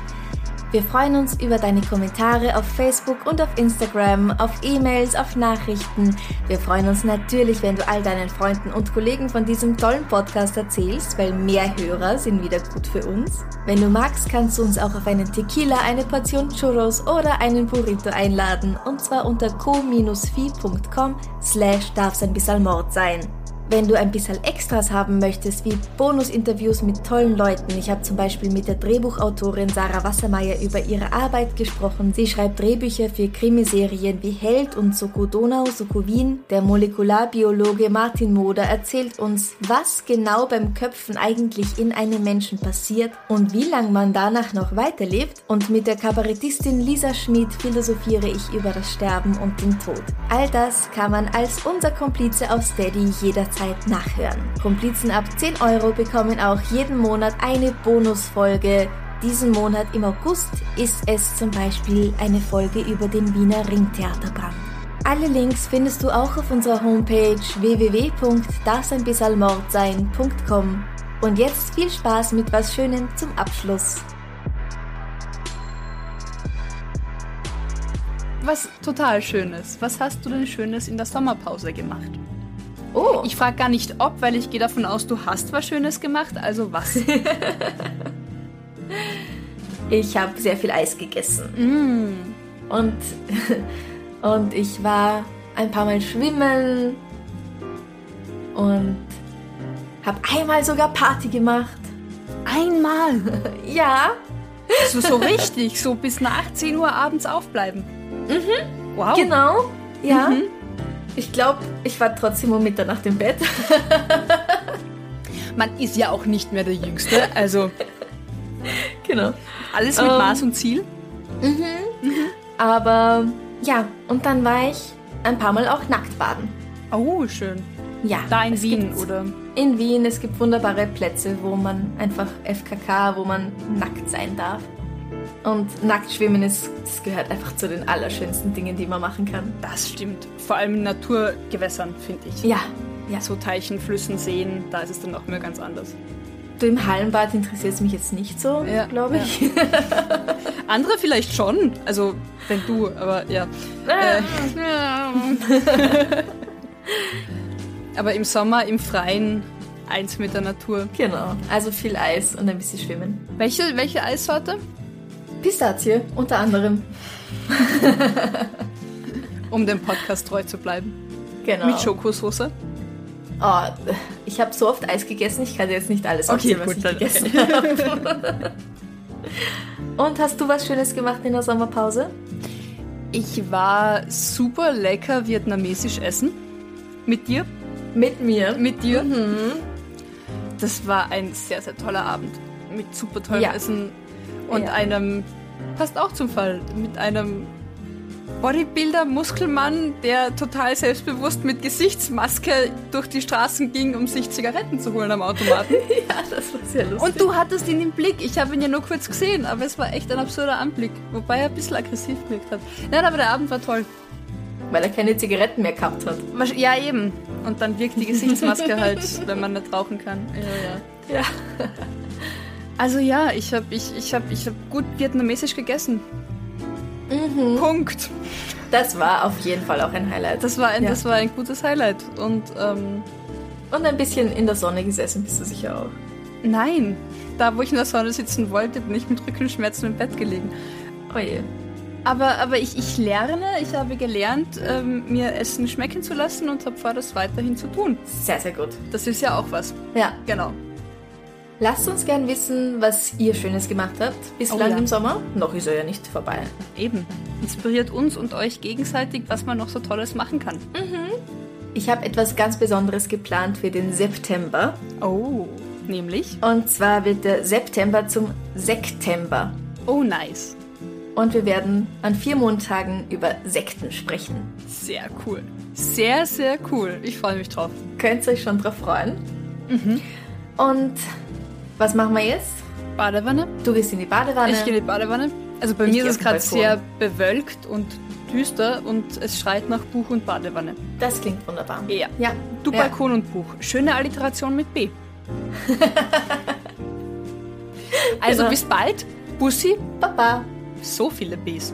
Wir freuen uns über deine Kommentare auf Facebook und auf Instagram, auf E-Mails, auf Nachrichten. Wir freuen uns natürlich, wenn du all deinen Freunden und Kollegen von diesem tollen Podcast erzählst, weil mehr Hörer sind wieder gut für uns. Wenn du magst, kannst du uns auch auf einen Tequila, eine Portion Churros oder einen Burrito einladen und zwar unter co-fi.com slash darf's ein bisschen Mord sein. Wenn du ein bisschen Extras haben möchtest, wie Bonusinterviews mit tollen Leuten, ich habe zum Beispiel mit der Drehbuchautorin Sarah Wassermeier über ihre Arbeit gesprochen. Sie schreibt Drehbücher für Krimiserien wie Held und Soko Donau, Soko Wien. Der Molekularbiologe Martin Moder erzählt uns, was genau beim Köpfen eigentlich in einem Menschen passiert und wie lange man danach noch weiterlebt. Und mit der Kabarettistin Lisa Schmid philosophiere ich über das Sterben und den Tod. All das kann man als unser Komplize auf Steady jederzeit jederzeit nachhören. Komplizen ab 10 Euro bekommen auch jeden Monat eine Bonusfolge. Diesen Monat im August ist es zum Beispiel eine Folge über den Wiener Ringtheaterbrand. Alle Links findest du auch auf unserer Homepage www.darfseinbissalmordsein.com. Und jetzt viel Spaß mit was Schönem zum Abschluss. Was total Schönes. Was hast du denn Schönes in der Sommerpause gemacht? Oh. Ich frage gar nicht ob, weil ich gehe davon aus, du hast was Schönes gemacht, also was? *laughs* ich habe sehr viel Eis gegessen. Mm. Und, *laughs* und ich war ein paar Mal schwimmen und habe einmal sogar Party gemacht. Einmal? *laughs* ja. So, so richtig, so bis nach 10 Uhr abends aufbleiben. Mhm. Wow. Genau. Ja. Mhm. Ich glaube, ich war trotzdem um Mitternacht im Bett. *laughs* Man ist ja auch nicht mehr der Jüngste, also *laughs* genau. alles mit Ähm. Maß und Ziel. Aber ja, und dann war ich ein paar Mal auch nackt baden. Oh, schön. Ja. Da in Wien, oder? In Wien, es gibt wunderbare Plätze, wo man einfach FKK, wo man nackt sein darf. Und nackt schwimmen ist, das gehört einfach zu den allerschönsten Dingen, die man machen kann. Das stimmt. Vor allem in Naturgewässern, finde ich. Ja, ja. So Teichen, Flüssen, Seen, da ist es dann auch mehr ganz anders. Du im Hallenbad interessiert es mich jetzt nicht so, Ja, glaube ja. ich. *laughs* Andere vielleicht schon, also wenn du, aber ja. Äh, *laughs* aber im Sommer im Freien eins mit der Natur. genau. Also viel Eis und ein bisschen schwimmen. Welche, welche Eissorte? Pistazie unter anderem. *laughs* Um dem Podcast treu zu bleiben. Genau. Mit Schokosauce. Oh, ich habe so oft Eis gegessen, ich kann dir jetzt nicht alles Okay, aufzählen, was ich dann- gegessen habe. *laughs* Und hast du was Schönes gemacht in der Sommerpause? Ich war super lecker vietnamesisch essen. Mit dir? Mit mir. Mit dir? Mhm. Das war ein sehr, sehr toller Abend. Mit super tollem Ja. Essen und Ja. einem, passt auch zum Fall, mit einem Bodybuilder, Muskelmann, der total selbstbewusst mit Gesichtsmaske durch die Straßen ging, um sich Zigaretten zu holen am Automaten. *laughs* Ja, das war sehr lustig. Und du hattest ihn im Blick. Ich habe ihn ja nur kurz gesehen, aber es war echt ein absurder Anblick. Wobei er ein bisschen aggressiv gewirkt hat. Nein, aber der Abend war toll. Weil er keine Zigaretten mehr gehabt hat. Ja, eben. Und dann wirkt die Gesichtsmaske halt, wenn man nicht rauchen kann. Ja, ja. Ja. *laughs* Also ja, ich habe ich, ich hab, ich hab gut vietnamesisch gegessen. Punkt. Das war auf jeden Fall auch ein Highlight. Das war ein, Ja. das war ein gutes Highlight. Und ähm, Und ein bisschen in der Sonne gesessen bist du sicher auch. nein, da wo ich in der Sonne sitzen wollte, bin ich mit Rückenschmerzen im Bett gelegen. Oh je. Aber, aber ich, ich lerne, ich habe gelernt, ähm, mir Essen schmecken zu lassen und habe vor, das weiterhin zu tun. Sehr, sehr gut. Das ist ja auch was. Ja. Genau. Lasst uns gern wissen, was ihr Schönes gemacht habt. Bislang Oh ja. im Sommer. Noch ist er ja nicht vorbei. Eben. Inspiriert uns und euch gegenseitig, was man noch so Tolles machen kann. Ich habe etwas ganz Besonderes geplant für den September. Oh. Nämlich? Und zwar wird der September zum Sektember. Oh, nice. Und wir werden an vier Montagen über Sekten sprechen. Sehr cool. Sehr, sehr cool. Ich freue mich drauf. Könnt ihr euch schon drauf freuen? Und was machen wir jetzt? Badewanne. Du gehst in die Badewanne. Ich gehe in die Badewanne. Also bei Ich mir ist es gerade sehr bewölkt und düster und es schreit nach Buch und Badewanne. Das klingt wunderbar. Ja. Ja. Du Ja. Balkon und Buch. Schöne Alliteration mit B. *laughs* also Genau. bis bald. Bussi. Baba. So viele Bs.